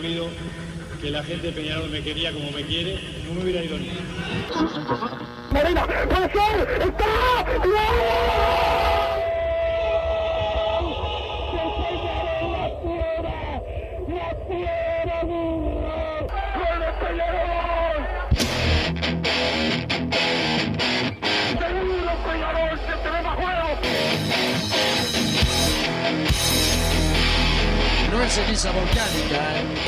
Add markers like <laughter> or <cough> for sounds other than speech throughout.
sabido que la gente de Peñarol me quería como me quiere, no me hubiera ido ni. Marina, puede ser, está, No es ceniza volcánica, ¿eh?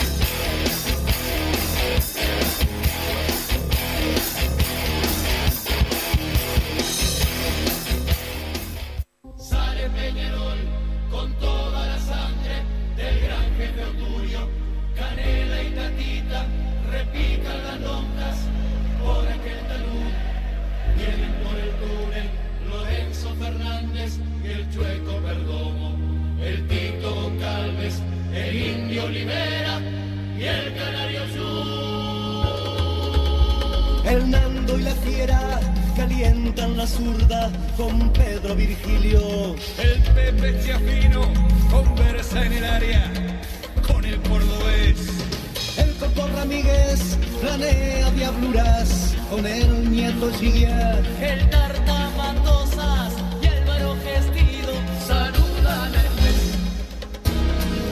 Planea diabluras con el nieto Gilliard. El Tarta Matosas y el Varo Gestido saludan el juez.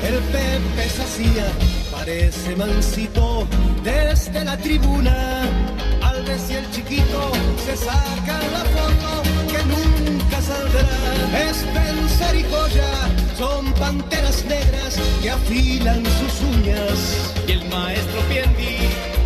El Pepe Sacía parece mansito desde la tribuna. Alves y el chiquito se sacan la foto que nunca saldrá. Spencer y Joya son panteras negras que afilan sus uñas. Y el maestro Piendi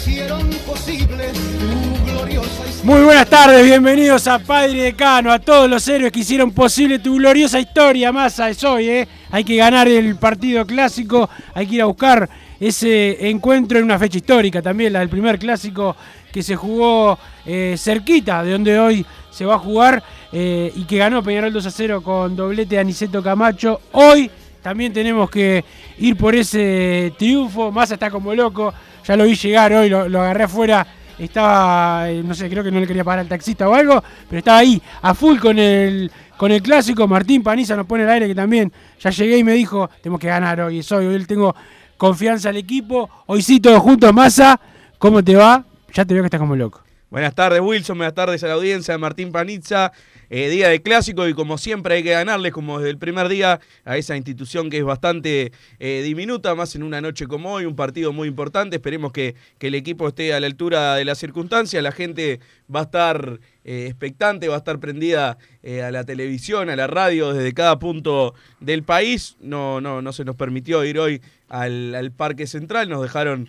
hicieron posible tu gloriosa historia. Muy buenas tardes, bienvenidos a Padre Decano, a todos los héroes que hicieron posible tu gloriosa historia, Massa, es hoy, ¿eh? Hay que ganar el partido clásico, hay que ir a buscar ese encuentro en una fecha histórica también, la del primer clásico que se jugó eh, cerquita de donde hoy se va a jugar eh, y que ganó Peñarol 2 a 0 con doblete de Aniceto Camacho. Hoy también tenemos que ir por ese triunfo, Massa está como loco, ya lo vi llegar hoy, lo, agarré afuera estaba, eh, no sé, creo que no le quería pagar al taxista o algo, pero estaba ahí a full con el, con el clásico. Martín Paniza nos pone el aire que también ya llegué y me dijo, tenemos que ganar hoy, es hoy, tengo confianza al equipo. Hoy sí, todos juntos, Massa, ¿cómo te va? Ya te veo que estás como loco. Buenas tardes Wilson, buenas tardes a la audiencia. De Martín Panizza, eh, día de clásico y como siempre hay que ganarles como desde el primer día a esa institución que es bastante eh, diminuta, más en una noche como hoy, un partido muy importante, esperemos que, que el equipo esté a la altura de las circunstancias, la gente va a estar eh, expectante, va a estar prendida a la televisión, a la radio desde cada punto del país, no, no, no se nos permitió ir hoy al, Parque Central, nos dejaron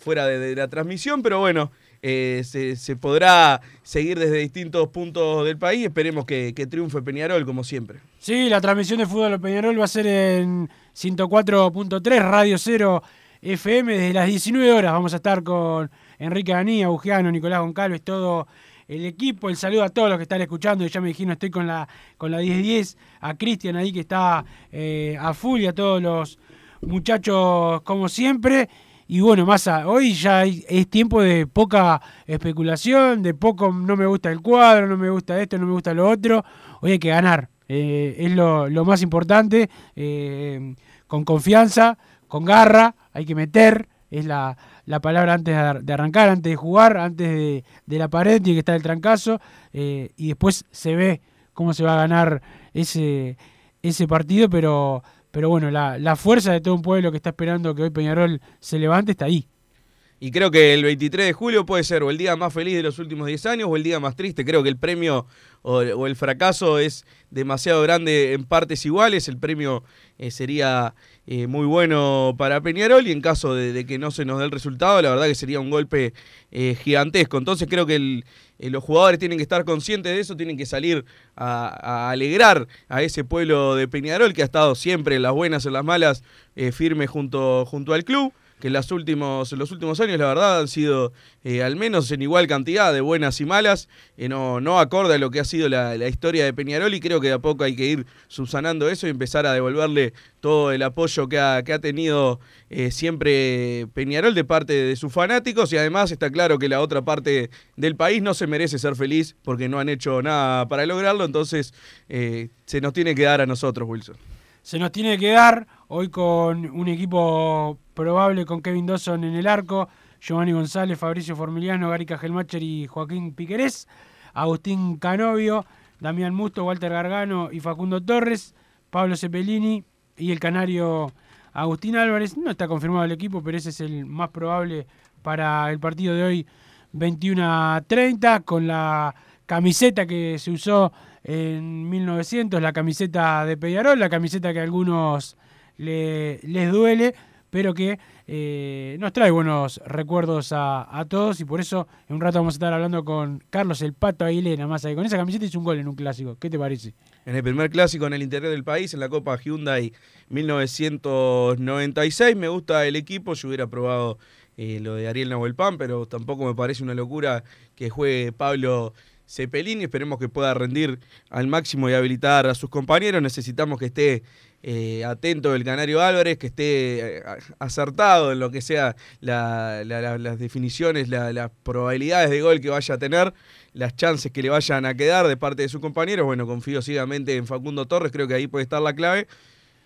fuera de la transmisión, pero bueno, eh, se, podrá seguir desde distintos puntos del país. Esperemos que, que triunfe Peñarol, como siempre. Sí, la transmisión de fútbol Peñarol va a ser en 104.3, Radio 0 FM, desde las 19 horas. Vamos a estar con Enrique Anía, Bugiano, Nicolás Goncalves, todo el equipo. El saludo a todos los que están escuchando. Ya me dijeron, estoy con la con la 1010. A Cristian ahí que está eh, a full y a todos los muchachos como siempre. Y bueno, Massa, hoy ya es tiempo de poca especulación, de poco no me gusta el cuadro, no me gusta esto, no me gusta lo otro. Hoy hay que ganar, eh, es lo, lo más importante, eh, con confianza, con garra, hay que meter, es la, la palabra antes de, de arrancar, antes de jugar, antes de, de la pared, tiene que estar el trancazo, eh, y después se ve cómo se va a ganar ese, ese partido, pero, pero bueno, la, la fuerza de todo un pueblo que está esperando que hoy Peñarol se levante está ahí. Y creo que el 23 de julio puede ser o el día más feliz de los últimos 10 años o el día más triste. Creo que el premio o, el fracaso es demasiado grande en partes iguales. El premio eh, sería eh, muy bueno para Peñarol y en caso de, de que no se nos dé el resultado, la verdad que sería un golpe eh, gigantesco. Entonces creo que el- eh, los jugadores tienen que estar conscientes de eso, tienen que salir a, alegrar a ese pueblo de Peñarol que ha estado siempre en las buenas, en las malas, eh, firme junto, junto al club. Que los últimos, los últimos años, la verdad, han sido eh, al menos en igual cantidad de buenas y malas, eh, no, no acorde a lo que ha sido la, historia de Peñarol y creo que de a poco hay que ir subsanando eso y empezar a devolverle todo el apoyo que ha, que ha tenido eh, siempre Peñarol de parte de sus fanáticos y además está claro que la otra parte del país no se merece ser feliz porque no han hecho nada para lograrlo, entonces se nos tiene que dar a nosotros, Wilson. Se nos tiene que dar hoy con un equipo probable con Kevin Dawson en el arco, Giovanni González, Fabricio Formiliano, Gary Cajelmacher y Joaquín Piquerés, Agustín Canovio, Damián Musto, Walter Gargano y Facundo Torres, Pablo Cepelini y el canario Agustín Álvarez. No está confirmado el equipo, pero ese es el más probable para el partido de hoy 21 a 30 con la camiseta que se usó en 1900, la camiseta de Peñarol, la camiseta que a algunos les duele, pero que eh, nos trae buenos recuerdos a, todos y por eso en un rato vamos a estar hablando con Carlos el Pato Aguilera, más ahí. Con esa camiseta hizo un gol en un clásico. ¿Qué te parece? En el primer clásico en el interior del país, en la Copa Hyundai 1996, me gusta el equipo, yo hubiera probado eh, lo de Ariel Nahuelpan, pero tampoco me parece una locura que juegue Pablo Cepelini. Esperemos que pueda rendir al máximo y habilitar a sus compañeros. Necesitamos que esté eh, atento el Canario Álvarez, que esté eh, acertado en lo que sea las definiciones, las probabilidades de gol que vaya a tener, las chances que le vayan a quedar de parte de sus compañeros. Bueno, confío ciegamente en Facundo Torres, creo que ahí puede estar la clave.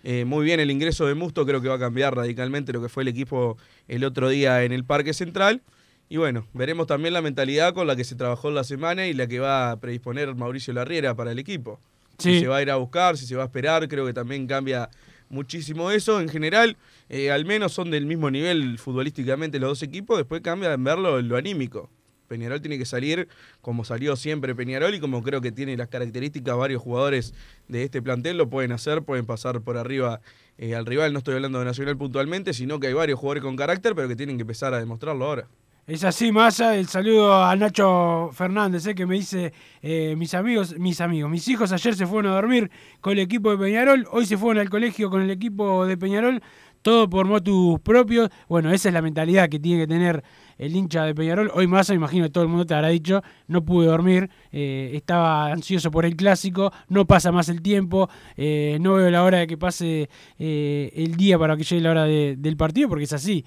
Eh, muy bien el ingreso de Musto, creo que va a cambiar radicalmente lo que fue el equipo el otro día en el Parque Central. Y bueno, veremos también la mentalidad con la que se trabajó la semana y la que va a predisponer Mauricio Larriera para el equipo. Si se va a ir a buscar, si se va a esperar, creo que también cambia muchísimo eso. En general, eh, al menos son del mismo nivel futbolísticamente los dos equipos, después cambia en verlo en lo anímico. Peñarol tiene que salir como salió siempre Peñarol y como creo que tiene las características varios jugadores de este plantel lo pueden hacer, pueden pasar por arriba eh, al rival. No estoy hablando de Nacional puntualmente, sino que hay varios jugadores con carácter, pero que tienen que empezar a demostrarlo ahora. Es así, Massa. El saludo a Nacho Fernández, eh, que me dice, eh, mis amigos, mis amigos, mis hijos ayer se fueron a dormir con el equipo de Peñarol, hoy se fueron al colegio con el equipo de Peñarol, todo por motus propios. Bueno, esa es la mentalidad que tiene que tener el hincha de Peñarol. Hoy Massa, imagino que todo el mundo te habrá dicho, no pude dormir, eh, estaba ansioso por el clásico, no pasa más el tiempo, no veo la hora de que pase el día para que llegue la hora del partido, porque es así.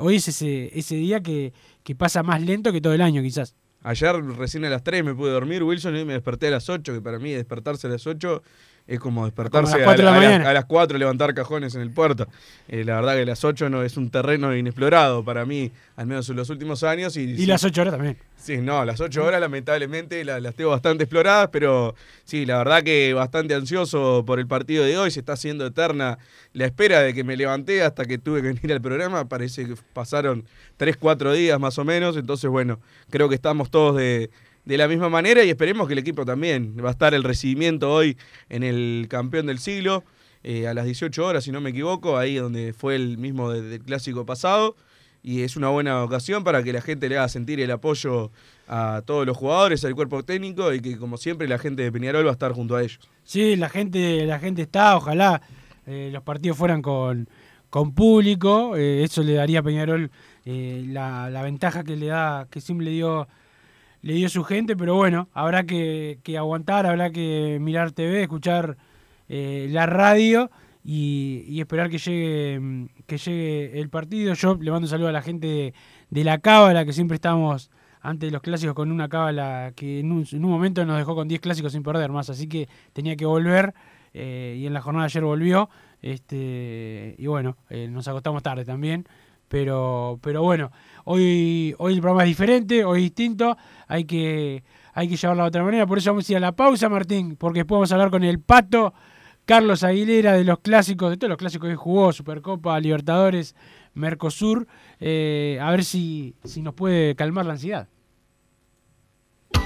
hoy es ese, ese día que que pasa más lento que todo el año quizás. Ayer recién a las 3 me pude dormir, Wilson, y me desperté a las 8, que para mí despertarse a las 8 es como despertarse a, las 4, levantar cajones en el puerto. Eh, la verdad que las 8 no es un terreno inexplorado para mí, al menos en los últimos años. Y, las 8 horas también. Sí, no, las 8 horas lamentablemente las, tengo bastante exploradas, pero sí, la verdad que bastante ansioso por el partido de hoy. Se está haciendo eterna la espera de que me levanté hasta que tuve que venir al programa. Parece que pasaron 3, 4 días más o menos. Entonces, bueno, creo que estamos todos de de la misma manera y esperemos que el equipo también. Va a estar el recibimiento hoy en el campeón del siglo eh, a las 18 horas, si no me equivoco, ahí donde fue el mismo del clásico pasado. Y es una buena ocasión para que la gente le haga sentir el apoyo a todos los jugadores, al cuerpo técnico y que como siempre la gente de Peñarol va a estar junto a ellos. Sí, la gente, la gente está, ojalá eh, los partidos fueran con, con público, eh, eso le daría a Peñarol la, la, ventaja que le da, que siempre dio le dio su gente, pero bueno, habrá que, aguantar, habrá que mirar TV, escuchar eh, la radio y, esperar que llegue, que llegue el partido. Yo le mando un saludo a la gente de, la cábala, que siempre estamos antes de los clásicos con una cábala que en un, momento nos dejó con 10 clásicos sin perder más, así que tenía que volver eh, y en la jornada de ayer volvió. Este, y bueno, eh, nos acostamos tarde también. Pero, pero bueno, hoy, hoy el programa es diferente, hoy es distinto, hay que, hay que llevarlo de otra manera. Por eso vamos a ir a la pausa, Martín, porque después vamos a hablar con el Pato, Carlos Aguilera, de los clásicos, de todos los clásicos que jugó, Supercopa, Libertadores, Mercosur, eh, a ver si, si nos puede calmar la ansiedad.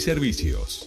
servicios.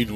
En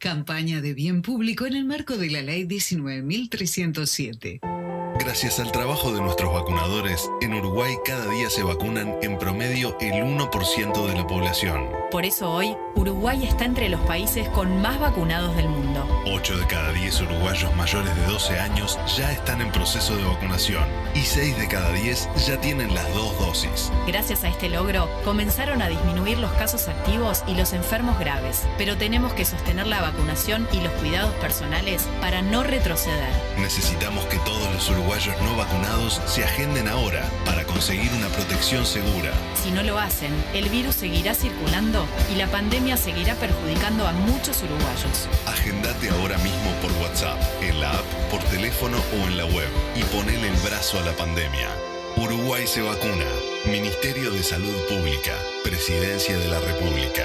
Campaña de bien público en el marco de la Ley 19.307. Gracias al trabajo de nuestros vacunadores, en Uruguay cada día se vacunan en promedio el 1% de la población. Por eso hoy, Uruguay está entre los países con más vacunados del mundo. 8 de cada 10 uruguayos mayores de 12 años ya están en proceso de vacunación y 6 de cada 10 ya tienen las dos dosis. Gracias a este logro, comenzaron a disminuir los casos activos y los enfermos graves, pero tenemos que sostener la vacunación y los cuidados personales para no retroceder. Necesitamos que todos los uruguayos no vacunados se agenden ahora para conseguir una protección segura. Si no lo hacen, el virus seguirá circulando y la pandemia seguirá perjudicando a muchos uruguayos. Agendate ahora mismo por WhatsApp, en la app, por teléfono o en la web y ponele el brazo a la pandemia. Uruguay se vacuna. Ministerio de Salud Pública. Presidencia de la República.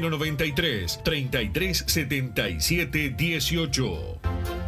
093 33 77 18.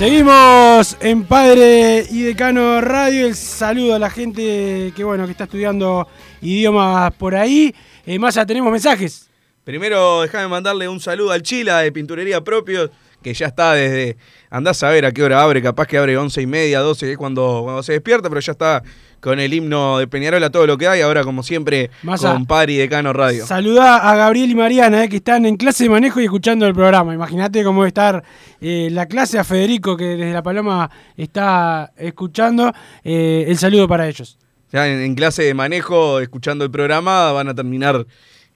Seguimos en Padre y Decano Radio. El saludo a la gente que bueno que está estudiando idiomas por ahí. Eh, más ya tenemos mensajes. Primero, déjame mandarle un saludo al Chila de Pinturería Propio, que ya está desde. Andás a ver a qué hora abre, capaz que abre once y media, 12, que es cuando, cuando se despierta, pero ya está con el himno de Peñarol a todo lo que hay. Ahora, como siempre, Massa, con Pari Decano Radio. Saludá a Gabriel y Mariana, eh, que están en clase de manejo y escuchando el programa. Imagínate cómo debe estar eh, la clase a Federico, que desde La Paloma está escuchando. Eh, el saludo para ellos. Ya en, en clase de manejo, escuchando el programa, van a terminar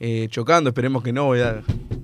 eh, chocando. Esperemos que no,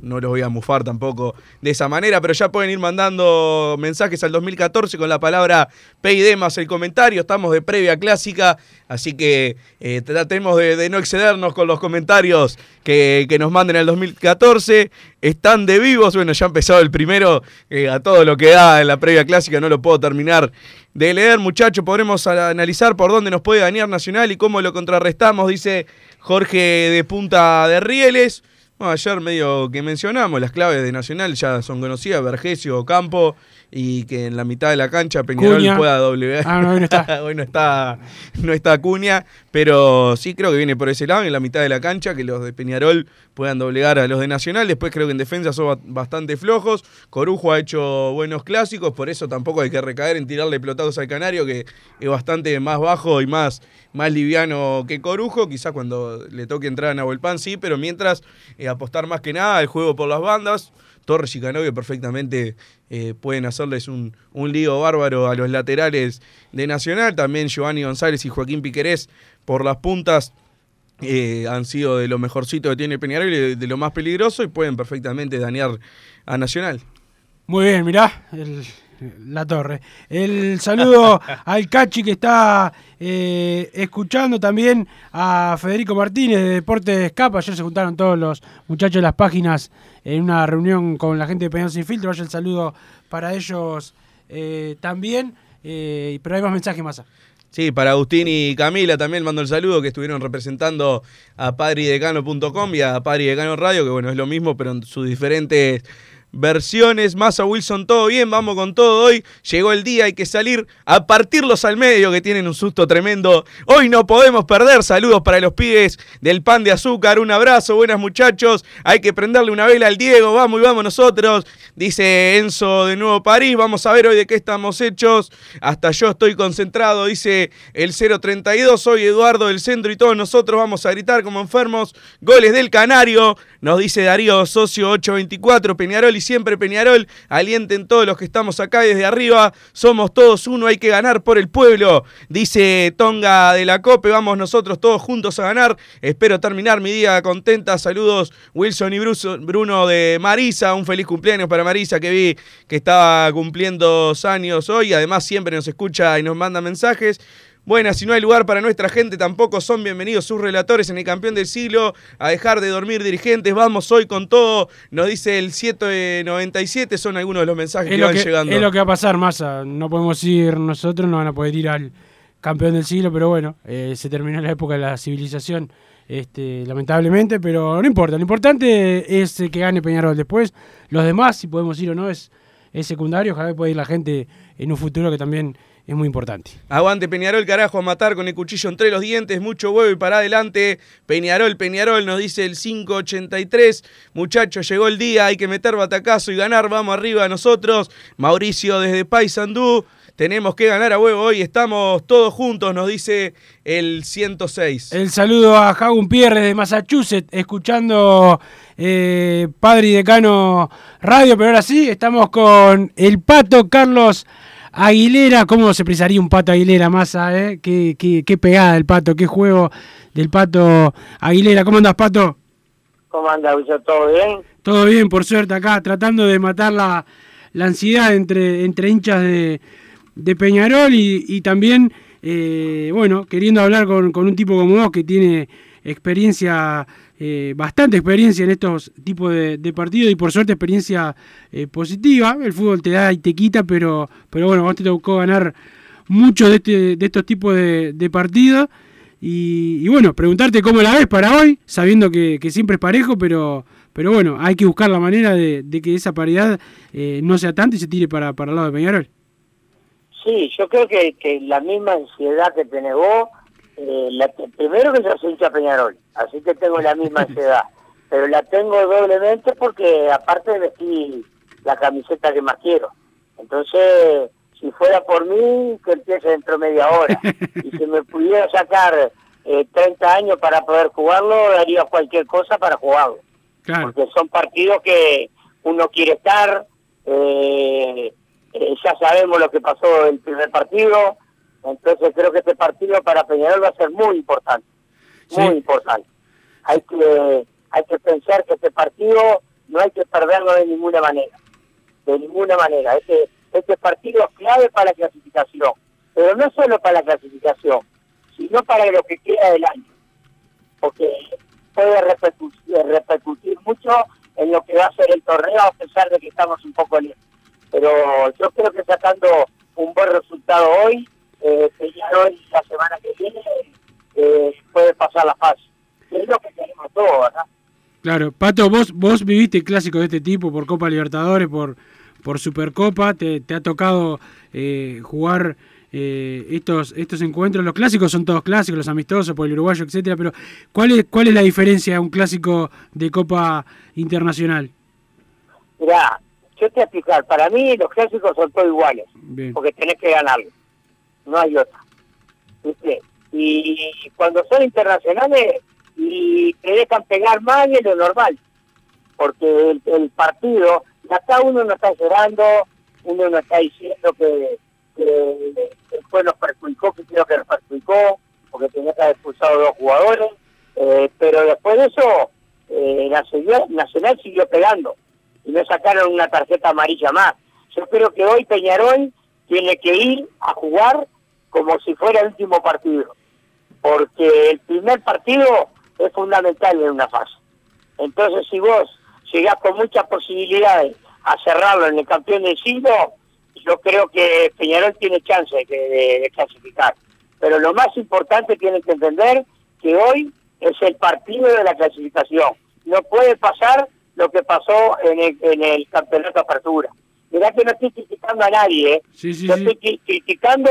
no los voy a mufar tampoco de esa manera, pero ya pueden ir mandando mensajes al 2014 con la palabra PID más el comentario. Estamos de previa clásica, así que eh, tratemos de, no excedernos con los comentarios que, que nos manden al 2014. Están de vivos, bueno, ya ha empezado el primero eh, a todo lo que da en la previa clásica, no lo puedo terminar de leer, muchachos. Podremos analizar por dónde nos puede dañar Nacional y cómo lo contrarrestamos, dice Jorge de Punta de Rieles. Bueno, ayer medio que mencionamos, las claves de Nacional ya son conocidas, Vergesio, Campo, y que en la mitad de la cancha Peñarol pueda doblegar. Ah, no, hoy no está. <laughs> Hoy no está, no está Cunha, pero sí creo que viene por ese lado, en la mitad de la cancha, que los de Peñarol puedan doblegar a los de Nacional. Después creo que en defensa son ba- bastante flojos. Corujo ha hecho buenos clásicos, por eso tampoco hay que recaer en tirarle pelotazos al Canario, que es bastante más bajo y más, más liviano que Corujo. Quizás cuando le toque entrar a Nahuelpan sí, pero mientras eh, apostar más que nada al juego por las bandas. Torres y Canovio perfectamente eh, pueden hacerles un, un lío bárbaro a los laterales de Nacional. También Giovanni González y Joaquín Piquerés por las puntas eh, han sido de lo mejorcito que tiene Peñarol y de, lo más peligroso y pueden perfectamente dañar a Nacional. Muy bien, mirá, el- la torre. El saludo <laughs> al Cachi que está eh, escuchando también a Federico Martínez de Deportes Capa. Ayer se juntaron todos los muchachos de las páginas en una reunión con la gente de Peñarol Sin Filtro. Vaya el saludo para ellos eh, también. eh, pero hay más mensajes más. Sí, para Agustín y Camila también mando el saludo que estuvieron representando a padridecano.com y a Padre Decano Radio, que bueno, es lo mismo, pero en sus diferentes versiones. Massa Wilson, todo bien, vamos con todo hoy. Llegó el día, hay que salir a partirlos al medio que tienen un susto tremendo. Hoy no podemos perder. Saludos para los pibes del pan de azúcar. Un abrazo, buenas muchachos. Hay que prenderle una vela al Diego. Vamos y vamos nosotros. Dice Enzo de Nuevo París. Vamos a ver hoy de qué estamos hechos. Hasta yo estoy concentrado, dice el 032. Soy Eduardo del Centro y todos nosotros vamos a gritar como enfermos. Goles del Canario. Nos dice Darío Socio 824. Peñarol siempre Peñarol. Alienten todos los que estamos acá desde arriba. Somos todos uno, hay que ganar por el pueblo. Dice Tonga de la Cope. Vamos nosotros todos juntos a ganar. Espero terminar mi día contenta. Saludos Wilson y Bruno de Marisa. Un feliz cumpleaños para Marisa que vi que estaba cumpliendo años hoy. Además siempre nos escucha y nos manda mensajes. Buenas, si no hay lugar para nuestra gente, tampoco son bienvenidos sus relatores en el campeón del siglo. A dejar de dormir dirigentes, vamos hoy con todo. Nos dice el 797, son algunos de los mensajes que van llegando. Es lo que va a pasar, Massa. No podemos ir nosotros, no van a poder ir al campeón del siglo, pero bueno, eh, se terminó la época de la civilización. Este, lamentablemente, pero no importa. Lo importante es que gane Peñarol. Después, los demás, si podemos ir o no, es, es secundario. Ojalá pueda ir la gente en un futuro que también es muy importante. Aguante Peñarol, carajo, a matar con el cuchillo entre los dientes, mucho huevo y para adelante. Peñarol, Peñarol, nos dice el 583. Muchachos, llegó el día, hay que meter batacazo y ganar, vamos arriba nosotros. Mauricio desde Paysandú. Tenemos que ganar a huevo hoy, estamos todos juntos, nos dice el 106. El saludo a Jagun Pierre de Massachusetts, escuchando eh, Padre y Decano Radio, pero ahora sí, estamos con el pato Carlos Aguilera, ¿cómo se precisaría un pato Aguilera, Massa? Eh? Qué, qué, pegada el pato, qué juego del pato Aguilera. ¿Cómo andas, pato? ¿Cómo andas, ¿Todo bien? Todo bien, por suerte, acá, tratando de matar la, ansiedad entre, entre hinchas de, de Peñarol y, también, eh, bueno, queriendo hablar con, con un tipo como vos que tiene experiencia eh, bastante experiencia en estos tipos de, partidos y por suerte experiencia eh, positiva. El fútbol te da y te quita, pero, pero bueno, vos te tocó ganar mucho de, este, de estos tipos de, partidos. Y, bueno, preguntarte cómo la ves para hoy, sabiendo que, siempre es parejo, pero, pero bueno, hay que buscar la manera de, que esa paridad eh, no sea tanto y se tire para, para el lado de Peñarol. Sí, yo creo que, que la misma ansiedad que tenés vos eh, la, primero que yo soy hincha Peñarol, así que tengo la misma <laughs> edad, pero la tengo doblemente porque aparte de vestir la camiseta que más quiero. Entonces, si fuera por mí, que empiece dentro de media hora. <laughs> Y si me pudiera sacar eh, 30 años para poder jugarlo, daría cualquier cosa para jugarlo. Porque son partidos que uno quiere estar, eh, eh, ya sabemos lo que pasó el primer partido, entonces creo que este partido para Peñarol va a ser muy importante, muy importante. Hay que hay que pensar que este partido no hay que perderlo de ninguna manera, de ninguna manera. Este, este partido es clave para la clasificación, pero no solo para la clasificación, sino para lo que queda del año, porque puede repercutir, repercutir mucho en lo que va a ser el torneo, a pesar de que estamos un poco lejos. Pero yo creo que sacando un buen resultado hoy, eh, Peñarol la semana que viene eh, puede pasar la fase. Es lo que tenemos todos, ¿verdad? Claro, Pato, vos, vos viviste clásicos de este tipo por Copa Libertadores, por, por Supercopa, te, te ha tocado eh, jugar eh, estos, estos encuentros. Los clásicos son todos clásicos, los amistosos por el uruguayo, etcétera, pero ¿cuál es, cuál es la diferencia de un clásico de Copa Internacional? Mirá, yo te voy a explicar, para mí los clásicos son todos iguales, porque tenés que ganarlos no hay otra. Y cuando son internacionales y te dejan pegar mal es lo normal, porque el, partido, acá uno no está llorando, uno no está diciendo que, después nos perjudicó, que creo que nos perjudicó, porque tenía que haber expulsado dos jugadores, eh, pero después de eso, eh, Nacional, Nacional siguió pegando y no sacaron una tarjeta amarilla más. Yo creo que hoy Peñarol tiene que ir a jugar como si fuera el último partido, porque el primer partido es fundamental en una fase. Entonces, si vos llegás con muchas posibilidades a cerrarlo en el campeón del siglo, yo creo que Peñarol tiene chance de, clasificar. Pero lo más importante tienen que entender que hoy es el partido de la clasificación. No puede pasar lo que pasó en el, en el campeonato apertura. Mirá que no estoy criticando a nadie, ¿eh? Sí, sí, Yo estoy cri- criticando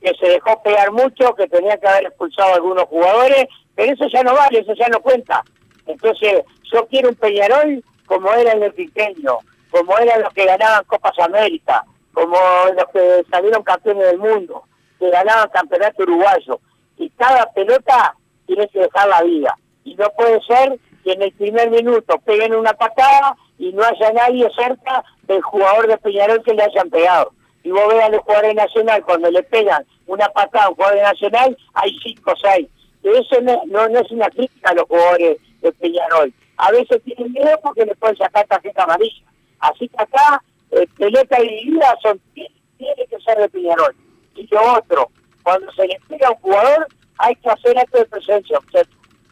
que se dejó pegar mucho, que tenía que haber expulsado a algunos jugadores, pero eso ya no vale, eso ya no cuenta. Entonces, yo quiero un Peñarol como era en el Quinqueño, como eran los que ganaban Copas América, como los que salieron campeones del mundo, que ganaban campeonato uruguayo. Y cada pelota tiene que dejar la vida. Y no puede ser que en el primer minuto peguen una patada y no haya nadie cerca del jugador de Peñarol que le hayan pegado. Y vos veas los jugadores Nacional, cuando le pegan una patada a un jugador de Nacional, hay cinco o seis. Eso no, no, no es una crítica a los jugadores de Peñarol. A veces tienen miedo porque le pueden sacar tarjeta amarilla. Así que acá, eh, pelota dividida son, tiene que ser de Peñarol. Y lo otro, cuando se le pega a un jugador, hay que hacer acto de presencia. O sea,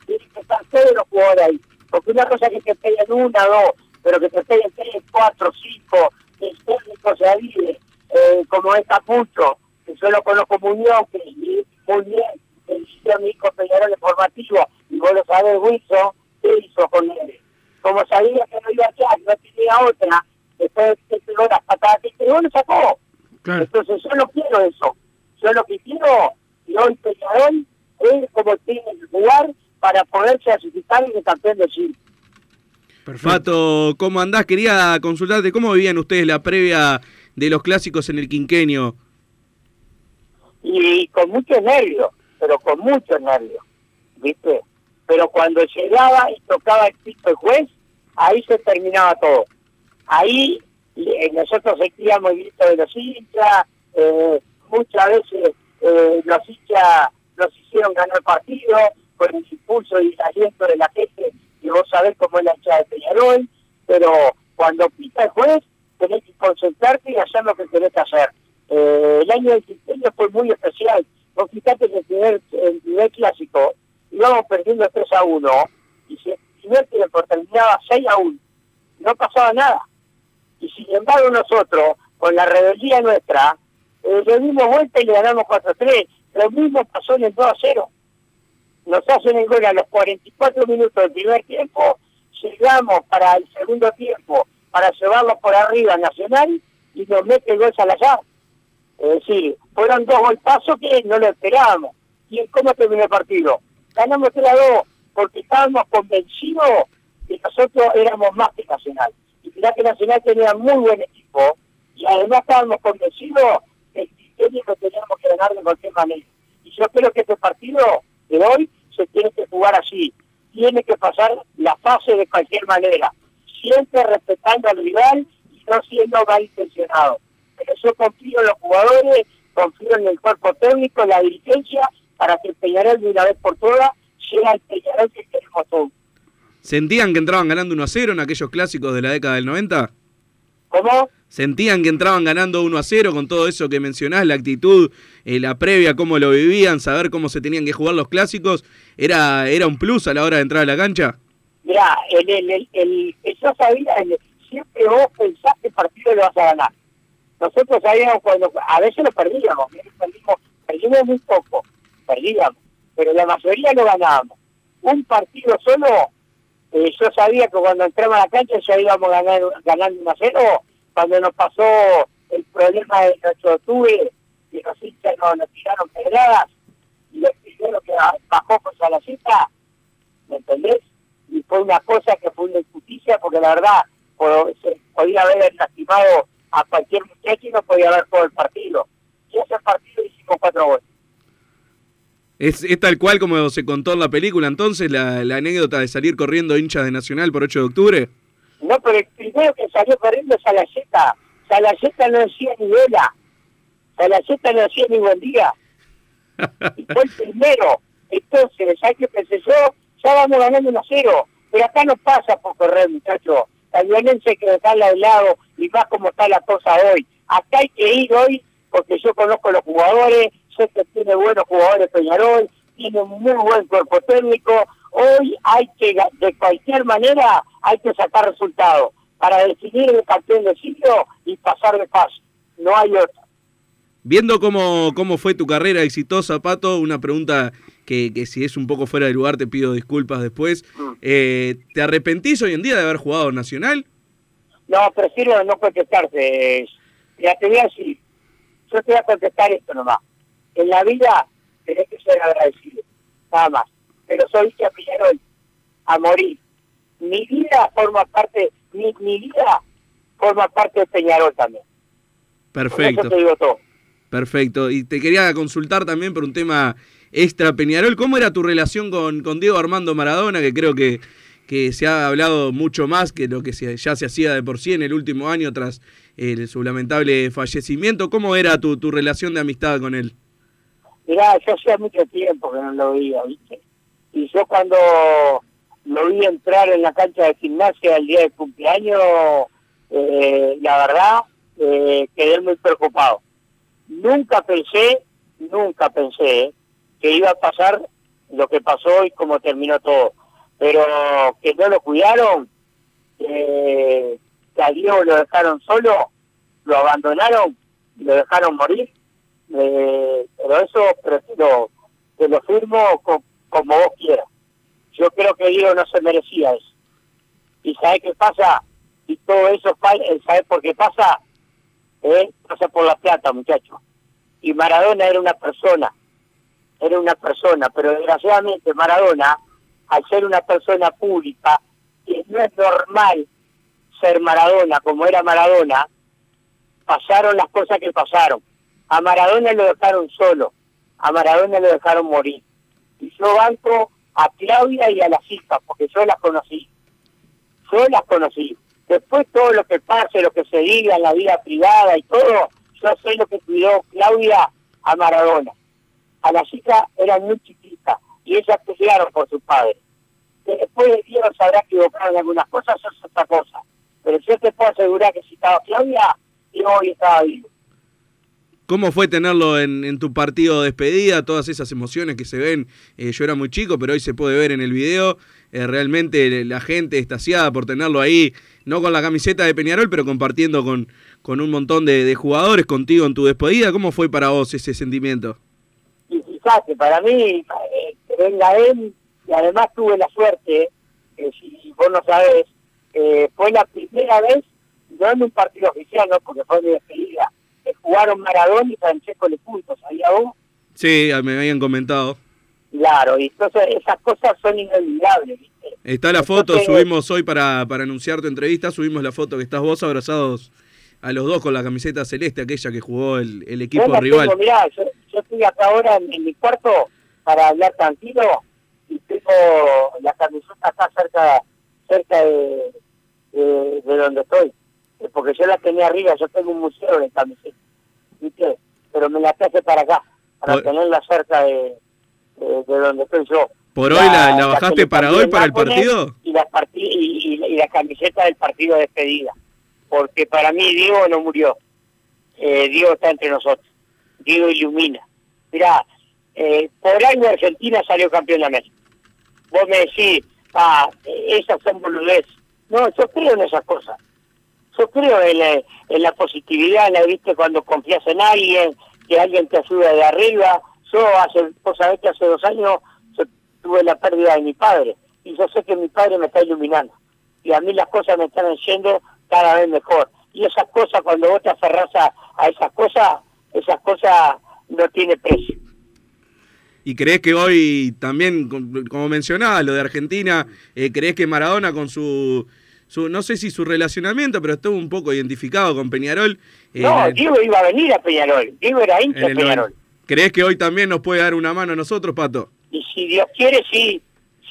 tienen que estar todos los jugadores ahí. Porque una cosa es que te peguen una, dos, pero que te peguen tres, cuatro, cinco, que el técnico se avide, eh, como es Capucho, que yo lo conozco muy bien, que y muy bien, que a mi hijo Peñarol formativo, y vos lo sabés, Wilson, ¿qué hizo con él? Como sabía que no iba a no tenía otra, después de que pegó las patadas que pegó, lo sacó. Entonces yo no quiero eso. Yo lo que quiero, y hoy Peñarol, es como tiene que jugar para poder clasificar en el campeón de Chile. Pato, ¿cómo andás? Quería consultarte, ¿cómo vivían ustedes la previa de los clásicos en el quinquenio? y con muchos nervios, pero con muchos nervios, ¿viste? Pero cuando llegaba y tocaba el pito el juez, ahí se terminaba todo. Ahí eh, nosotros sentíamos el grito de los hinchas, eh, muchas veces eh, los hinchas nos hicieron ganar el partido con el impulso y el aliento de la gente, y vos sabés cómo es la hinchada de Peñarol, pero cuando pita el juez, tenés que concentrarte y hacer lo que tenés que hacer. Eh, el año del quinquenio fue muy especial. Vos fijate que el primer, el primer clásico íbamos perdiendo 3 a 1 y si el primer tiempo terminaba 6 a 1, no pasaba nada. Y sin embargo nosotros, con la rebeldía nuestra, eh, le dimos vuelta y le ganamos 4 a 3. Lo mismo pasó en el 2 a 0. Nos hacen el gol a los 44 minutos del primer tiempo, llegamos para el segundo tiempo para llevarlo por arriba Nacional y nos mete el gol Salazar. Es decir, fueron dos golpazos que no lo esperábamos. ¿Y cómo terminó el partido? Ganamos 3 a 2 porque estábamos convencidos que nosotros éramos más que Nacional. Y mirá que Nacional tenía muy buen equipo y además estábamos convencidos que el teníamos que ganar de cualquier manera. Y yo creo que este partido de hoy se tiene que jugar así. Tiene que pasar la fase de cualquier manera. Siempre respetando al rival y no siendo malintencionado. Pero yo confío en los jugadores, confío en el cuerpo técnico, en la dirigencia, para que el Peñarol de una vez por todas llegue al Peñarol que queremos todos. ¿Sentían que entraban ganando 1 a 0 en aquellos clásicos de la década del 90? ¿Cómo? ¿Sentían que entraban ganando 1 a 0 con todo eso que mencionás, la actitud, eh, la previa, cómo lo vivían, saber cómo se tenían que jugar los clásicos? ¿Era, era un plus a la hora de entrar a la cancha? Mirá, el, el, el, el- yo sabía, siempre vos pensás que el partido lo vas a ganar. Nosotros sabíamos cuando, a veces lo perdíamos, mirá, perdimos, perdimos muy poco, perdíamos, pero la mayoría lo ganábamos. Un partido solo, eh, yo sabía que cuando entramos a la cancha ya íbamos a ganar, ganando 1 a 0, cuando nos pasó el problema del 8 de octubre, que los hinchas nos, nos tiraron pedradas, y lo primero que bajó con Salacita, ¿me entendés? Y fue una cosa que fue una injusticia, porque la verdad, se podía haber lastimado a cualquier muchacho y no podía haber todo el partido. Y ese partido hicimos cuatro goles. ¿Es, es tal cual como se contó en la película entonces, la, la anécdota de salir corriendo hinchas de Nacional por 8 de octubre? No, pero el primero que salió corriendo es Salayeta. Salayeta no decía ni vela. Salayeta no decía ni buen día. Y fue el primero. Entonces, ¿sabes qué pensé yo? Ya vamos ganando 1 a 0. Pero acá no pasa por correr, muchachos. La hay que dejarla de lado y más como está la cosa hoy. Acá hay que ir hoy porque yo conozco los jugadores, sé que tiene buenos jugadores Peñarol, tiene un muy buen cuerpo técnico. Hoy hay que, de cualquier manera, hay que sacar resultados para definir el campeón de siglo y pasar de paso. No hay otra. Viendo cómo, cómo fue tu carrera exitosa, Pato, una pregunta que, que si es un poco fuera de lugar te pido disculpas después. Eh, ¿Te arrepentís hoy en día de haber jugado Nacional? No, prefiero no contestarte. Ya te voy a decir, yo te voy a contestar esto nomás. En la vida tenés que ser agradecido, nada más. Pero soy Peñarol, a morir. Mi vida forma parte, mi, mi vida forma parte de Peñarol también. Por Perfecto. eso te digo todo. Perfecto. Y te quería consultar también por un tema extra Peñarol. ¿Cómo era tu relación con, con Diego Armando Maradona? Que creo que, que se ha hablado mucho más que lo que se- ya se hacía de por sí en el último año tras el, su lamentable fallecimiento. ¿Cómo era tu, tu relación de amistad con él? Mirá, yo hacía mucho tiempo que no lo veía, ¿viste? Y yo cuando lo vi entrar en la cancha de gimnasia el día de cumpleaños, eh, la verdad, eh, quedé muy preocupado. Nunca pensé, nunca pensé eh, que iba a pasar lo que pasó y cómo terminó todo. Pero que no lo cuidaron, eh, que Diego lo dejaron solo, lo abandonaron, lo dejaron morir, eh, pero eso prefiero te lo firmo co- como vos quieras. Yo creo que Diego no se merecía eso. ¿Y sabe qué pasa? Y todo eso, eh, ¿sabe por qué pasa? Eh, pasa por la plata, muchachos. Y Maradona era una persona, era una persona, pero desgraciadamente Maradona, al ser una persona pública, que no es normal ser Maradona como era Maradona, pasaron las cosas que pasaron. A Maradona lo dejaron solo, a Maradona lo dejaron morir. Y yo banco a Claudia y a las hijas, porque yo las conocí. Yo las conocí. Después todo lo que pase, lo que se diga en la vida privada y todo, yo sé lo que cuidó Claudia a Maradona. A las hijas eran muy chiquitas y ellas pelearon por sus padres. Después de Dios se habrá equivocado en algunas cosas, eso es otra cosa. Pero yo te puedo asegurar que si estaba Claudia, yo hoy estaba vivo. ¿Cómo fue tenerlo en, tu partido de despedida? Todas esas emociones que se ven. eh, yo era muy chico, pero hoy se puede ver en el video. eh, realmente la gente estaciada por tenerlo ahí, no con la camiseta de Peñarol, pero compartiendo con, un montón de, jugadores contigo en tu despedida. ¿Cómo fue para vos ese sentimiento? y fíjate, para mí, eh, que venga él, y además tuve la suerte, eh, si vos no sabés, fue la primera vez, no en un partido oficial, no porque fue mi despedida, que jugaron Maradona y Francesco Le Punto, ¿sabía vos? Sí, me habían comentado. Claro, y entonces esas cosas son inolvidables, ¿viste? Está la foto, Entonces- subimos hoy para, para anunciar tu entrevista, subimos la foto que estás vos abrazados a los dos con la camiseta celeste, aquella que jugó el, el equipo Yo rival. tengo, mirá, yo, yo estoy acá ahora en, en mi cuarto para hablar tranquilo y tengo la camiseta acá cerca cerca de, de, de donde estoy. Eh, Porque yo la tenía arriba, yo tengo un museo de camisetas, ¿viste? Pero me la traje para acá, para Por- tenerla cerca de, de, de donde estoy yo. ¿Por hoy la, bajaste para hoy, para el partido? Y la, parti- y, y- y la camiseta del partido de despedida. Porque para mí Diego no murió. Eh, Diego está entre nosotros. Diego ilumina. Mirá, eh, por año Argentina salió campeón de América. Vos me decís, ah, eh, esas son boludeces. No, yo creo en esas cosas. Yo creo en la, en la positividad, la viste cuando confías en alguien, que alguien te ayuda de arriba. Yo hace, vos sabés que hace dos años yo tuve la pérdida de mi padre y yo sé que mi padre me está iluminando y a mí las cosas me están yendo cada vez mejor. Y esas cosas, cuando vos te aferrás a, a esas cosas, esas cosas no tiene precio. ¿Y crees que hoy también, com- como mencionabas, lo de Argentina, eh, crees que Maradona con su, su, no sé si su relacionamiento, pero estuvo un poco identificado con Peñarol? eh, No, Diego iba a venir a Peñarol, Diego era hincha de Peñarol. ¿Crees que hoy también nos puede dar una mano a nosotros, Pato? Y si Dios quiere, sí.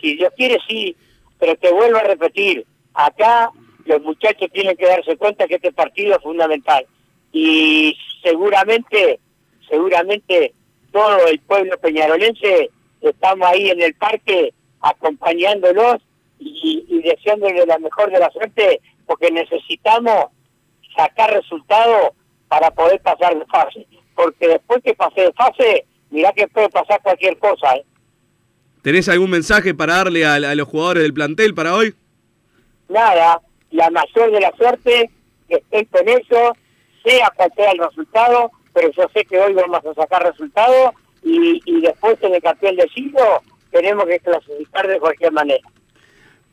Si Dios quiere, sí. Pero te vuelvo a repetir, acá los muchachos tienen que darse cuenta que este partido es fundamental. Y seguramente, seguramente todo el pueblo peñarolense estamos ahí en el parque acompañándolos y, y deseándole la mejor de la suerte porque necesitamos sacar resultados para poder pasar de fase. Porque después que pase de fase, mirá que puede pasar cualquier cosa. ¿eh? ¿Tenés algún mensaje para darle a, a los jugadores del plantel para hoy? Nada, la mayor de la suerte, que estén con ellos, sea cual sea el resultado, pero yo sé que hoy vamos a sacar resultados y, y después en el campeón de siglo tenemos que clasificar de cualquier manera.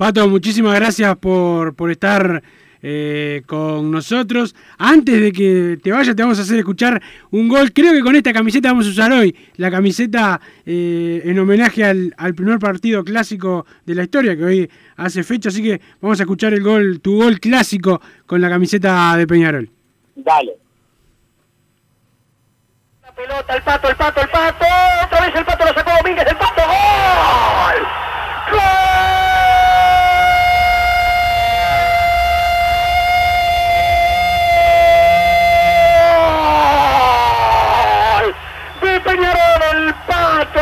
Pato, muchísimas gracias por, por estar eh, con nosotros. Antes de que te vayas, te vamos a hacer escuchar un gol. Creo que con esta camiseta vamos a usar hoy la camiseta eh, en homenaje al, al, primer partido clásico de la historia, que hoy hace fecha. Así que vamos a escuchar el gol, tu gol clásico con la camiseta de Peñarol. Dale. La pelota, el pato, el pato, el pato. Otra vez el pato lo sacó Domínguez, el pato. ¡Gol!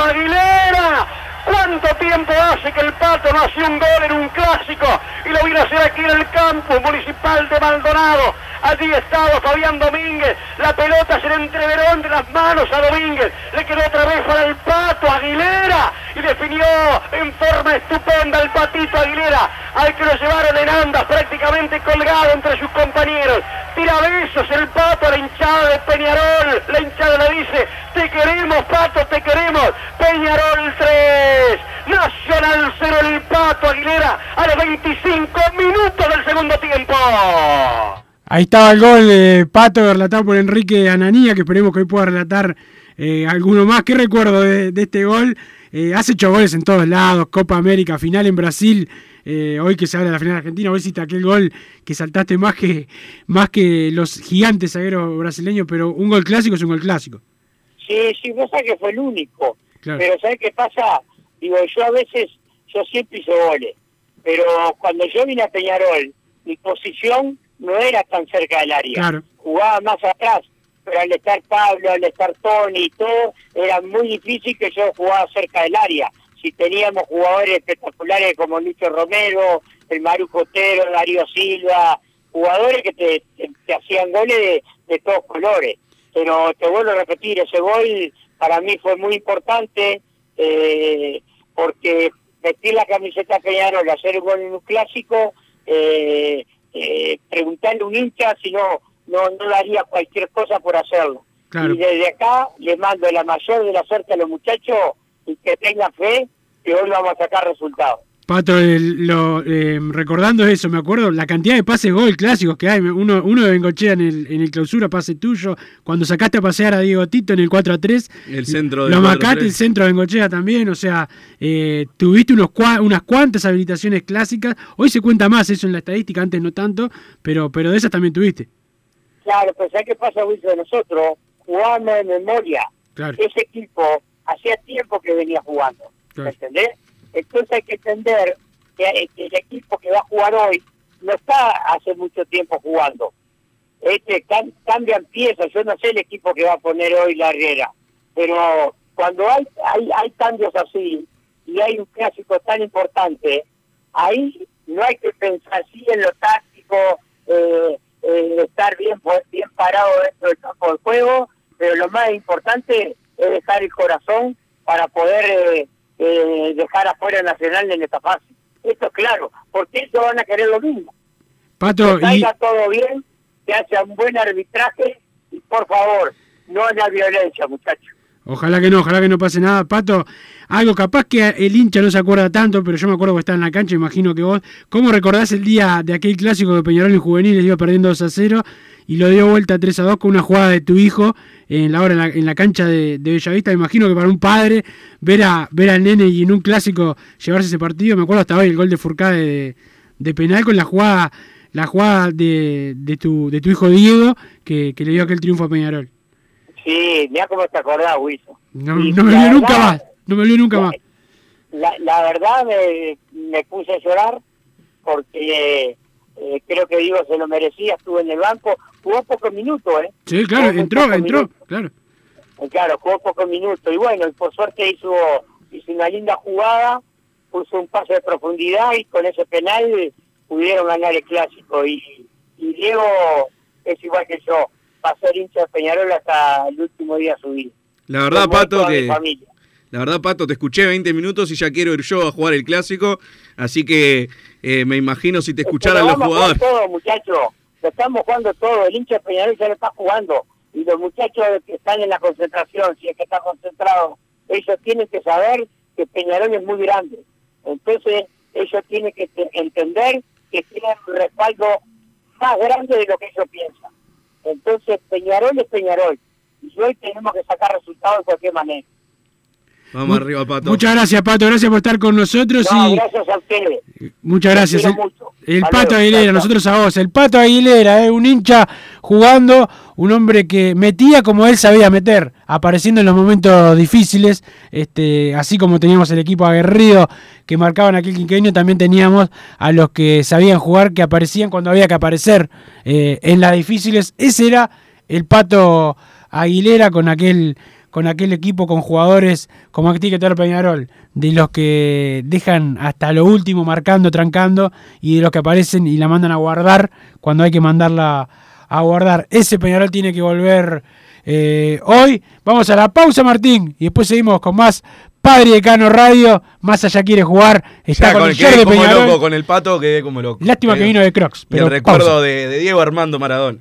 Aguilera. ¿Cuánto tiempo hace que el No hace un gol en un clásico? Y lo vino a hacer aquí en el campo municipal de Maldonado. Allí estaba Fabián Domínguez. La pelota se le entreveró entre las manos a Domínguez. Le quedó otra vez para el Pato Aguilera. Y definió en forma estupenda el Patito Aguilera. Al que lo llevaron en andas prácticamente colgado entre sus compañeros. Tira besos el Pato a la hinchada de Peñarol. La hinchada le dice, te queremos Pato, te queremos. Peñarol 3. Nacional 0 el Pato Aguilera a los 25 minutos del segundo tiempo. Ahí estaba el gol de Pato relatado por Enrique Ananía, que esperemos que hoy pueda relatar eh, alguno más. ¿Qué recuerdo de, este gol? Eh, has hecho goles en todos lados, Copa América, final en Brasil, eh, hoy que se habla de la final argentina, hoy hiciste aquel gol que saltaste más que, más que los gigantes zagueros brasileños, pero un gol clásico es un gol clásico. Sí, sí, vos sabés que fue el único, claro. pero ¿sabés qué pasa? Digo, yo a veces, yo siempre hice goles, pero cuando yo vine a Peñarol, mi posición no era tan cerca del área. Claro. Jugaba más atrás, pero al estar Pablo, al estar Tony y todo, era muy difícil que yo jugaba cerca del área. Si teníamos jugadores espectaculares como Lucho Romero, el Maru Cotero, Darío Silva, jugadores que te, te, te hacían goles de, de, todos colores. Pero te vuelvo a repetir, ese gol para mí fue muy importante eh, porque vestir la camiseta Peñarol, hacer un gol en un clásico, eh, eh, preguntarle a un hincha si no, no, no daría cualquier cosa por hacerlo. Claro. Y desde acá le mando la mayor de la suerte a los muchachos y que tengan fe que hoy vamos a sacar resultados. Pato, el, lo, eh, recordando eso, me acuerdo la cantidad de pases gol clásicos que hay. Uno, uno de Bengochea en el, en el clausura, pase tuyo. Cuando sacaste a pasear a Diego Tito en el 4 a 3. El centro de Lo macaste, el centro de Bengochea también. O sea, eh, tuviste unos unas cuantas habilitaciones clásicas. Hoy se cuenta más eso en la estadística, antes no tanto, pero, pero de esas también tuviste. Claro, pues ¿sabes qué pasa, Wilson? Nosotros jugamos de memoria. Claro. Ese equipo hacía tiempo que venía jugando. Claro. ¿Entendés? Entonces hay que entender que, que, el equipo que va a jugar hoy no está hace mucho tiempo jugando. Este cam, cambian piezas, yo no sé el equipo que va a poner hoy la Herrera, pero cuando hay, hay, hay cambios así y hay un clásico tan importante, ahí no hay que pensar así en lo táctico, eh, eh, estar bien, bien parado dentro del campo de juego, pero lo más importante es dejar el corazón para poder eh, eh, dejar afuera Nacional en esta fase. Esto es claro, porque ellos van a querer lo mismo. Pato, que salga y... todo bien, que haya un buen arbitraje y por favor, no haya violencia, muchachos. Ojalá que no, ojalá que no pase nada. Pato, algo capaz que el hincha no se acuerda tanto, pero yo me acuerdo que está en la cancha, imagino que vos. ¿Cómo recordás el día de aquel clásico de Peñarol en juveniles iba perdiendo 2 a 0 y lo dio vuelta 3 a 2 con una jugada de tu hijo en la hora en la, cancha de, de, Bellavista? Imagino que para un padre ver a ver al nene y en un clásico llevarse ese partido, me acuerdo hasta hoy el gol de Furcade de, de penal con la jugada la jugada de, de, tu, de tu hijo Diego que, que le dio aquel triunfo a Peñarol. Sí, mira cómo te acordás, Wilson. No, no me olvidé nunca más, no me olvidé nunca más. La, la verdad me, me, puse a llorar porque eh, creo que Diego se lo merecía, estuvo en el banco, jugó pocos minutos, ¿eh? Sí, claro, jugó entró, entró, minutos. claro. Eh, claro, jugó pocos minutos y bueno, y por suerte hizo, hizo una linda jugada, puso un pase de profundidad y con ese penal pudieron ganar el clásico y, y Diego es igual que yo va a ser hincha de Peñarol hasta el último día de su vida. La verdad, Pato, que... La verdad, Pato, te escuché 20 minutos y ya quiero ir yo a jugar el clásico, así que eh, me imagino si te escucharan los jugadores. todo, muchachos. Lo estamos jugando todo. El hincha de Peñarol ya lo está jugando. y los muchachos que están en la concentración, si es que está concentrado, ellos tienen que saber que Peñarol es muy grande. Entonces, ellos tienen que entender que tienen un respaldo más grande de lo que ellos piensan. Entonces, Peñarol es Peñarol. Y hoy tenemos que sacar resultados de cualquier manera. Vamos arriba, Pato. Muchas gracias, Pato. Gracias por estar con nosotros. No, y gracias a ustedes. Muchas gracias. Mucho. El Pato. Aguilera, nosotros a vos. El Pato Aguilera, eh, un hincha jugando, un hombre que metía como él sabía meter, apareciendo en los momentos difíciles. Este, así como teníamos el equipo aguerrido que marcaban aquel quinquenio, también teníamos a los que sabían jugar, que aparecían cuando había que aparecer eh, en las difíciles. Ese era el Pato Aguilera con aquel con aquel equipo con jugadores como Actiquetor Peñarol, de los que dejan hasta lo último marcando, trancando, y de los que aparecen y la mandan a guardar cuando hay que mandarla a guardar. Ese Peñarol tiene que volver eh, hoy. Vamos a la pausa, Martín, y después seguimos con más Padre de Cano Radio. Más allá quiere jugar, está Ya, con el el short quedé de como Peñarol. loco, con el pato quedé como loco. Lástima que vino de Crocs. Y Pero el recuerdo de Diego Armando Maradón.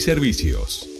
servicios.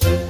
Thank you.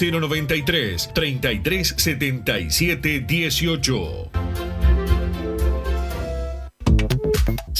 093 33 77 18.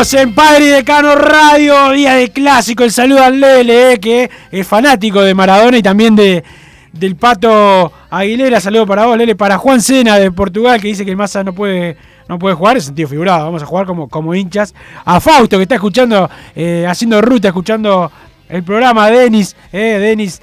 En Padre y Decano Radio, día de clásico. El saludo al Lele, eh, que es fanático de Maradona y también de, del Pato Aguilera. Saludo para vos, Lele. Para Juan Sena de Portugal, que dice que el Massa no puede, no puede jugar, en sentido figurado. Vamos a jugar como, como hinchas. A Fausto, que está escuchando, eh, haciendo ruta, escuchando el programa. Denis, eh, Denis,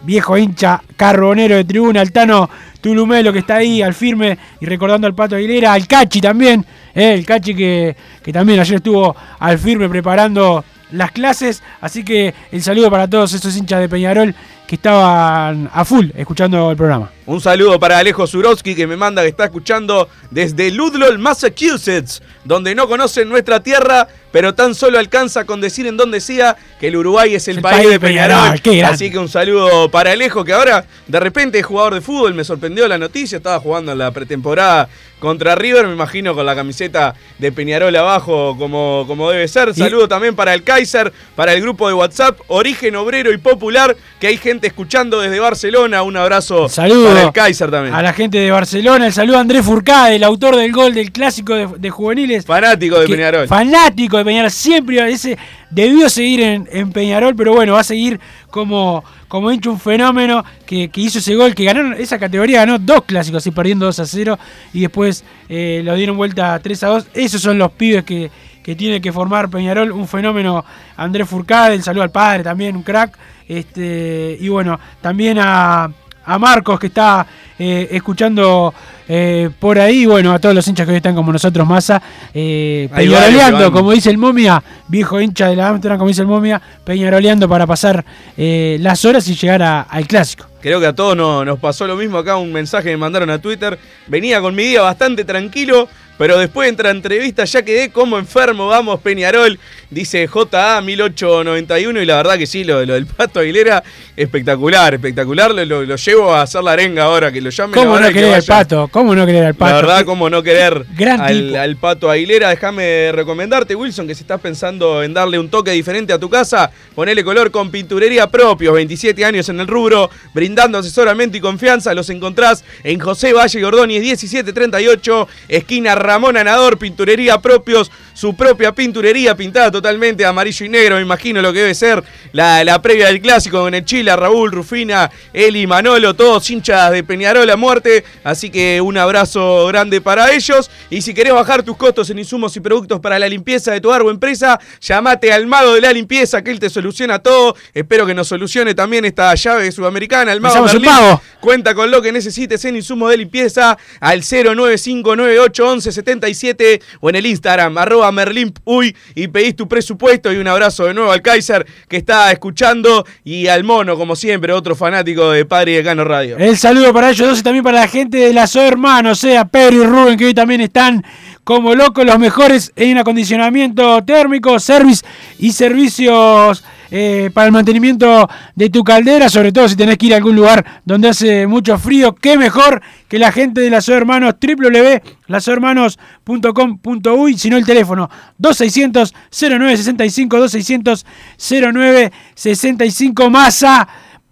viejo hincha, carbonero de tribuna. Altano Tulumelo, que está ahí al firme y recordando al Pato Aguilera. Al Cachi también. Eh, el Cachi que, que también ayer estuvo al firme preparando las clases. Así que el saludo para todos esos hinchas de Peñarol que estaban a full escuchando el programa. Un saludo para Alejo Zurowski que me manda que está escuchando desde Ludlow, Massachusetts, donde no conocen nuestra tierra, pero tan solo alcanza con decir en donde sea que el Uruguay es el, país, de Peñarol. Así que un saludo para Alejo que ahora de repente es jugador de fútbol, me sorprendió la noticia, estaba jugando en la pretemporada contra River, me imagino con la camiseta de Peñarol abajo como, como debe ser. Saludo también para el Kaiser, para el grupo de WhatsApp, Origen Obrero y Popular, que hay gente escuchando desde Barcelona. Un abrazo Saludo para el Kaiser también. A la gente de Barcelona, el saludo a Andrés Furcade, el autor del gol del clásico de, de juveniles. Fanático de que- Peñarol. Fanático de Peñarol, siempre ese debió seguir en, en Peñarol, pero bueno, va a seguir como, como hincha un fenómeno que, que hizo ese gol, que ganó esa categoría, ganó dos clásicos, así perdiendo 2 a 0 y después eh, lo dieron vuelta 3 a 2. Esos son los pibes que, que tiene que formar Peñarol, un fenómeno Andrés Furcade, el saludo al padre también, un crack. Este, y bueno, también a, a Marcos que está eh, escuchando eh, por ahí, bueno, a todos los hinchas que hoy están como nosotros, Massa, eh, peñaroleando, como dice el momia, viejo hincha de la Amsterdam, como dice el momia, peñaroleando para pasar eh, las horas y llegar a- al clásico. Creo que a todos no- nos pasó lo mismo acá, un mensaje me mandaron a Twitter. Venía con mi día bastante tranquilo, pero después entra entrevista, ya quedé como enfermo, vamos Peñarol, dice JA 1891 y la verdad que sí, lo, lo del Pato Aguilera, espectacular, espectacular, lo, lo- lo llevo a hacer la arenga ahora, que lo llamen ¿Cómo ahora no y que querer al pato? ¿Cómo no querer al pato? La verdad, cómo no querer Gran al, Pato Aguilera. Déjame recomendarte, Wilson, que si estás pensando en darle un toque diferente a tu casa, ponele color con pinturería propios, 27 años en el rubro, brindando asesoramiento y confianza. Los encontrás en José Valle Gordóñez 1738, esquina Ramón Anador, pinturería propios. Su propia pinturería pintada totalmente amarillo y negro, me imagino lo que debe ser la, la previa del clásico con el Chile, Raúl, Rufina, Eli, Manolo, todos hinchas de Peñarol a muerte, así que un abrazo grande para ellos. Y si querés bajar tus costos en insumos y productos para la limpieza de tu árbol empresa, llamate al mago de la limpieza, que él te soluciona todo. Espero que nos solucione también esta llave sudamericana. El mago pago. Cuenta con lo que necesites en insumos de limpieza al 095981177 o en el Instagram, arroba merlimpuy y pedís tu presupuesto. Y un abrazo de nuevo al Kaiser que está escuchando y al mono, como siempre, otro fanático de Padre y Decano Radio. El saludo para ellos dos y también para la gente de las hermanos, sea Pedro y Rubén, que hoy también están como locos, los mejores en acondicionamiento térmico, service y servicios eh, para el mantenimiento de tu caldera, sobre todo si tenés que ir a algún lugar donde hace mucho frío. Qué mejor que la gente de las hermanos, www.lashermanos.com.uy, sino el teléfono 2600 0965 2600 0965 masa.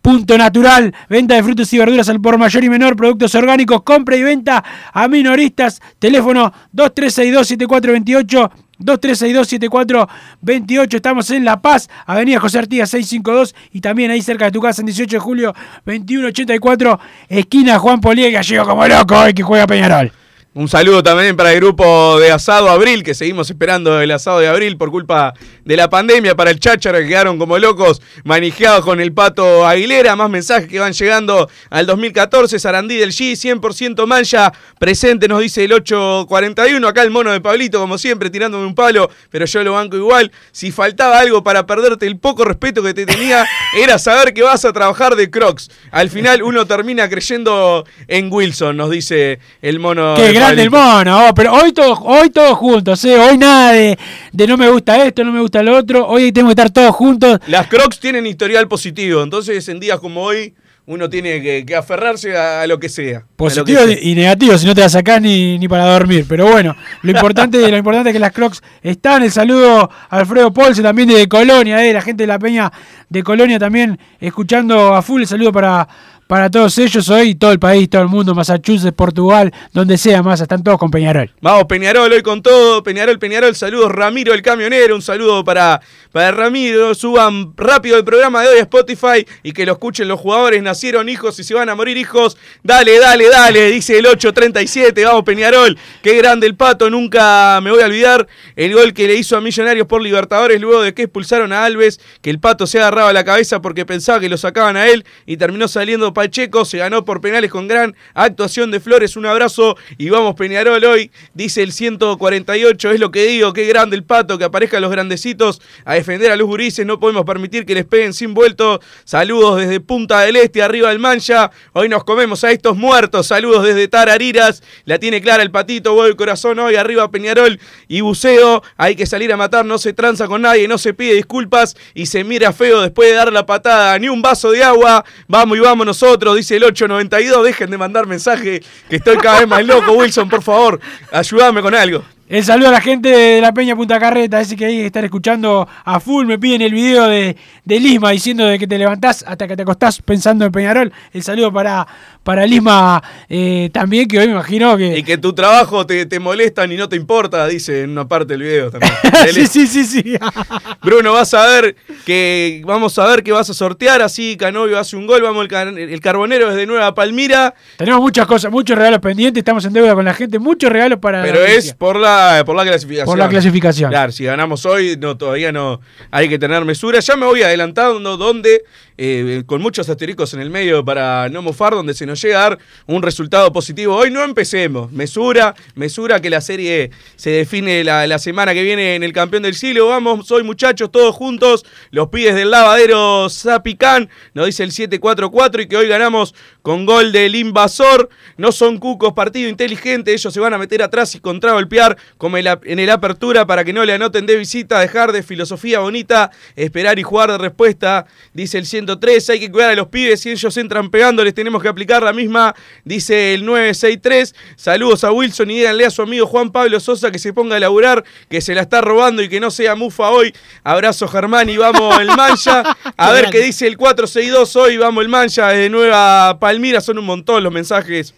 Punto Natural, venta de frutos y verduras al por mayor y menor, productos orgánicos, compra y venta a minoristas, teléfono 2362-7428, 2362-7428, estamos en La Paz, Avenida José Artigas 652 y también ahí cerca de tu casa en 18 de julio 2184, esquina Juan Polié, gallego como loco hoy que juega Peñarol. Un saludo también para el grupo de Asado Abril, que seguimos esperando el asado de Abril por culpa de la pandemia. Para el Cháchara, que quedaron como locos, manejados con el Pato Aguilera. Más mensajes que van llegando al 2014. Sarandí del G, 100% mancha. Presente, nos dice el 841. Acá el mono de Pablito, como siempre, tirándome un palo, pero yo lo banco igual. Si faltaba algo para perderte el poco respeto que te tenía, <laughs> era saber que vas a trabajar de Crocs. Al final uno termina creyendo en Wilson, nos dice el mono. Qué de grande el mono, oh, pero hoy todos, hoy todos juntos, eh, hoy nada de, de no me gusta esto, no me gusta lo otro, hoy tengo que estar todos juntos. Las Crocs tienen historial positivo, entonces en días como hoy uno tiene que, que aferrarse a, a lo que sea. que Positivo sea. y negativo, si no te la sacás ni, ni para dormir. Pero bueno, lo importante, lo importante es que las Crocs están. El saludo a Alfredo Polse también de Colonia, eh, la gente de la Peña de Colonia también escuchando a full. El saludo para, para todos ellos hoy, todo el país, todo el mundo, Massachusetts, Portugal, donde sea más, están todos con Peñarol. Vamos, Peñarol, hoy con todo. Peñarol, Peñarol, saludos. Ramiro, el camionero, un saludo para, para Ramiro. Suban rápido el programa de hoy a Spotify y que lo escuchen los jugadores. Nacieron hijos y se van a morir hijos. Dale, dale, dale, dice el 837. Vamos, Peñarol. Qué grande el pato. Nunca me voy a olvidar el gol que le hizo a Millonarios por Libertadores luego de que expulsaron a Alves. Que el pato se agarraba la cabeza porque pensaba que lo sacaban a él y terminó saliendo Pacheco. Se ganó por penales con gran actuación de Flores. Un abrazo y vamos, Peñarol hoy. Dice el 148. Es lo que digo. Qué grande el pato. Que aparezcan los grandecitos a defender a los gurises. No podemos permitir que les peguen sin vuelto. Saludos desde Punta del Este, arriba del Mancha. Hoy nos comemos a estos muertos. Saludos desde Tarariras. La tiene clara el patito. Voy el corazón hoy. Arriba Peñarol y buceo. Hay que salir a matar. No se tranza con nadie. No se pide disculpas. Y se mira feo después de dar la patada. Ni un vaso de agua. Vamos y vamos nosotros. Dice el 892. Dejen de mandar mensaje. Que estoy cada vez más loco. Wilson, por favor. Ayúdame con algo. El saludo a la gente de la Peña Punta Carreta, ese que ahí están escuchando a full, me piden el video de, de Lisma diciendo de que te levantás hasta que te acostás pensando en Peñarol. El saludo para, para Lisma eh, también, que hoy me imagino que... Y que tu trabajo te, te molestan y no te importa, dice en una parte del video también. <laughs> sí, sí, sí, sí. Bruno, vas a ver que vamos a ver que vas a sortear, así Canovio hace un gol, vamos el, car- el carbonero desde Nueva Palmira, Tenemos muchas cosas, muchos regalos pendientes, estamos en deuda con la gente, muchos regalos para... pero la es por la, por la clasificación. Por la clasificación. Claro, si ganamos hoy, no, todavía no hay que tener mesura. Ya me voy adelantando donde, eh, con muchos asteriscos en el medio para no mofar, donde se nos llega a dar un resultado positivo. Hoy no empecemos. Mesura, mesura que la serie se define la, semana que viene en el campeón del siglo. Vamos, hoy muchachos, todos juntos. Los pibes del lavadero Zapicán, nos dice el 7-4-4 y que hoy ganamos con gol del invasor. No son cucos, partido inteligente. Ellos se van a meter atrás y contragolpear como en el apertura para que no le anoten de visita. Dejar de filosofía bonita, esperar y jugar de respuesta. Dice el 103. Hay que cuidar a los pibes. Si ellos entran pegando, les tenemos que aplicar la misma. Dice el 963. Saludos a Wilson y díganle a su amigo Juan Pablo Sosa que se ponga a laburar, que se la está robando y que no sea mufa hoy. Abrazo Germán y vamos el mancha. <laughs> A ver qué dice el 462 hoy. Vamos el mancha de Nueva Palmira. Son un montón los mensajes.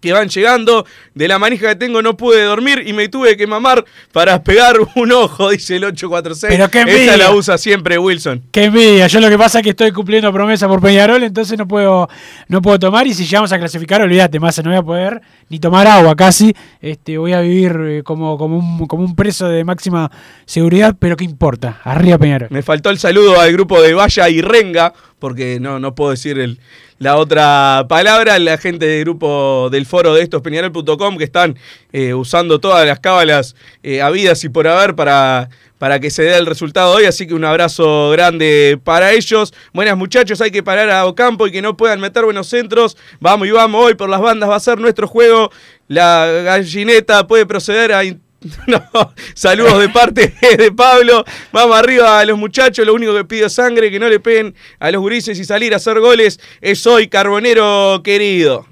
Que van llegando. De la manija que tengo no pude dormir y me tuve que mamar para pegar un ojo, <laughs> dice el 846. Pero qué Esa envidia. la usa siempre Wilson. Qué envidia. Yo lo que pasa es que estoy cumpliendo promesa por Peñarol, entonces no puedo, no puedo tomar. Y si llegamos a clasificar, olvídate, más no voy a poder ni tomar agua casi. Este, voy a vivir eh, como, como, un, como un preso de máxima seguridad, pero qué importa. Arriba Peñarol. Me faltó el saludo al grupo de Valla y Renga, porque no, no puedo decir el, la otra palabra. La gente del grupo del foro de estos, peñarol.com, que están eh, usando todas las cábalas eh, habidas y por haber para, para que se dé el resultado hoy. Así que un abrazo grande para ellos. Buenas muchachos, hay que parar a Ocampo y que no puedan meter buenos centros. Vamos y vamos, hoy por las bandas va a ser nuestro juego. La gallineta puede proceder a... <laughs> No, saludos de parte de Pablo. Vamos arriba a los muchachos. Lo único que pido es sangre, que no le peguen a los gurises y salir a hacer goles. Es hoy, Carbonero querido.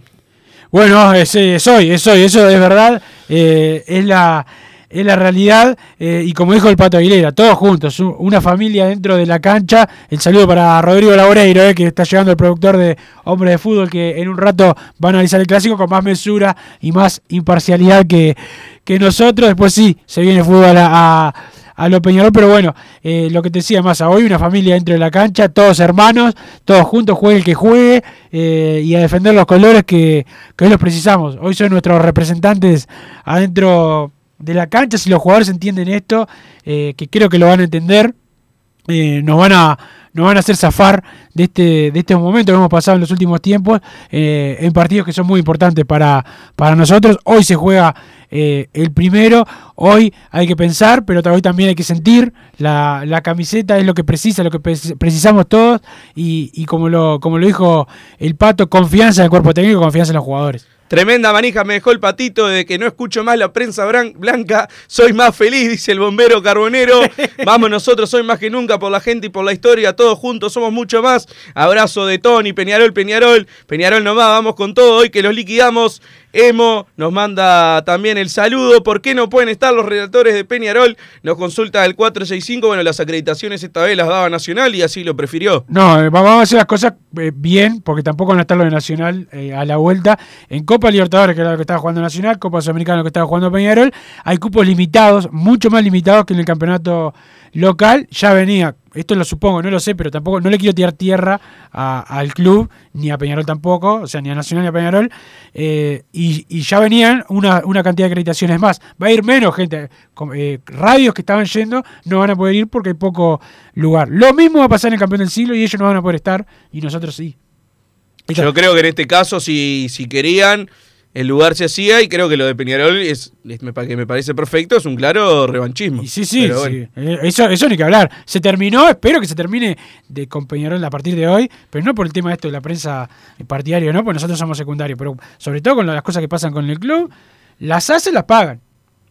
Bueno, es, es hoy, es hoy, eso es verdad, eh, es, la, es la realidad. eh, y como dijo el Pato Aguilera, todos juntos, una familia dentro de la cancha. El saludo para Rodrigo Laureiro, eh, que está llegando el productor de Hombre de Fútbol, que en un rato va a analizar el clásico con más mesura y más imparcialidad que, que nosotros. Después sí, se viene fútbol a, a, a lo Peñarol, pero bueno, eh, lo que te decía más, hoy una familia dentro de la cancha, todos hermanos, todos juntos, juegue el que juegue, eh, y a defender los colores que, que hoy los precisamos. Hoy son nuestros representantes adentro de la cancha, si los jugadores entienden esto, eh, que creo que lo van a entender, nos van a nos van a hacer zafar de este de estos momentos que hemos pasado en los últimos tiempos eh, en partidos que son muy importantes para, para nosotros. Hoy se juega eh, el primero, hoy hay que pensar, pero hoy también hay que sentir. La, la camiseta es lo que precisa, lo que pre- precisamos todos y, y como, lo, como lo dijo el Pato, confianza en el cuerpo técnico, confianza en los jugadores. Tremenda manija me dejó el patito de que no escucho más la prensa blanca. Soy más feliz, dice el bombero carbonero. <laughs> Vamos nosotros hoy más que nunca por la gente y por la historia. Todos juntos somos mucho más. Abrazo de Tony, Peñarol, Peñarol. Peñarol nomás, vamos con todo. Hoy que los liquidamos. Emo nos manda también el saludo. ¿Por qué no pueden estar los redactores de Peñarol? Nos consulta el 465. Bueno, las acreditaciones esta vez las daba Nacional y así lo prefirió. No, eh, vamos a hacer las cosas eh, bien, porque tampoco van a estar lo de Nacional eh, a la vuelta. En Copa Libertadores, que era lo que estaba jugando Nacional, Copa Sudamericana, lo que estaba jugando Peñarol, hay cupos limitados, mucho más limitados que en el campeonato local. Ya venía, esto lo supongo, no lo sé, pero tampoco, no le quiero tirar tierra al club, ni a Peñarol tampoco, o sea, ni a Nacional ni a Peñarol. eh, y, ya venían una, una cantidad de acreditaciones más. Va a ir menos gente. eh, radios que estaban yendo no van a poder ir porque hay poco lugar. Lo mismo va a pasar en el campeón del siglo y ellos no van a poder estar y nosotros sí. Yo creo que en este caso, si, si querían, el lugar se hacía y creo que lo de Peñarol es, es- me, que me parece perfecto, es un claro revanchismo. Sí, sí, sí. bueno. Eh, Eso, eso ni que hablar. Se terminó, espero que se termine de con Peñarol a partir de hoy, pero no por el tema de esto de la prensa partidaria, ¿no? Porque nosotros somos secundarios, pero sobre todo con las cosas que pasan con el club, las hacen, las pagan.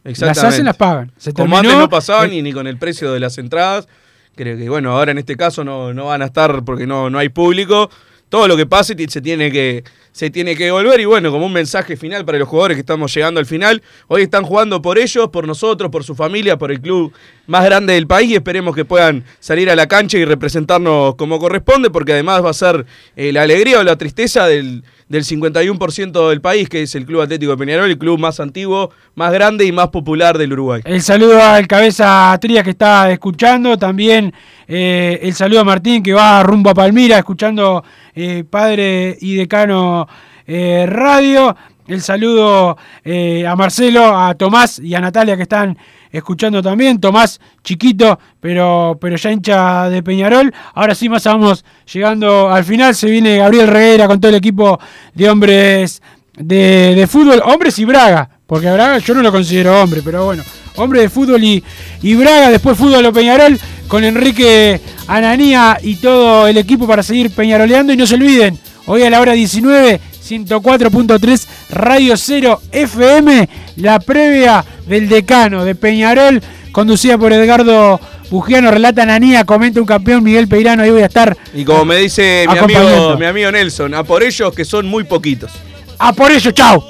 Las Exactamente. hacen, las pagan. Se Como terminó, antes no pasaba eh, ni, ni con el precio de las entradas. Creo que, bueno, ahora en este caso no, no van a estar porque no, no hay público. Todo lo que pase se tiene que, se tiene que volver. Y bueno, como un mensaje final para los jugadores que estamos llegando al final. Hoy están jugando por ellos, por nosotros, por su familia, por el club más grande del país. Y esperemos que puedan salir a la cancha y representarnos como corresponde, porque además va a ser eh, la alegría o la tristeza del, del 51% del país, que es el Club Atlético de Peñarol, el club más antiguo, más grande y más popular del Uruguay. El saludo al cabeza Trías que está escuchando. También eh, el saludo a Martín que va rumbo a Palmira escuchando eh, Padre y Decano eh, Radio. El saludo a Marcelo, a Tomás y a Natalia que están escuchando también. Tomás chiquito, pero, pero ya hincha de Peñarol. Ahora sí, más vamos llegando al final. Se viene Gabriel Reguera con todo el equipo de hombres de, de fútbol. Hombres y Braga. Porque Braga yo no lo considero hombre, pero bueno. Hombre de fútbol y, y Braga. Después fútbol o Peñarol con Enrique Ananía y todo el equipo para seguir peñaroleando. Y no se olviden, hoy a la hora 19, 104.3 Radio 0 FM, la previa del decano de Peñarol, conducida por Edgardo Bugiano, relata Ananía, comenta un campeón Miguel Peirano, ahí voy a estar. Y como me dice mi amigo, mi amigo Nelson, a por ellos que son muy poquitos. ¡A por ello, chao!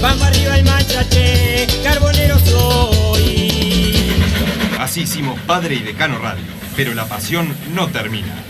Vamos arriba el manchate, carbonero soy. Así hicimos Padre y Decano Radio, pero la pasión no termina.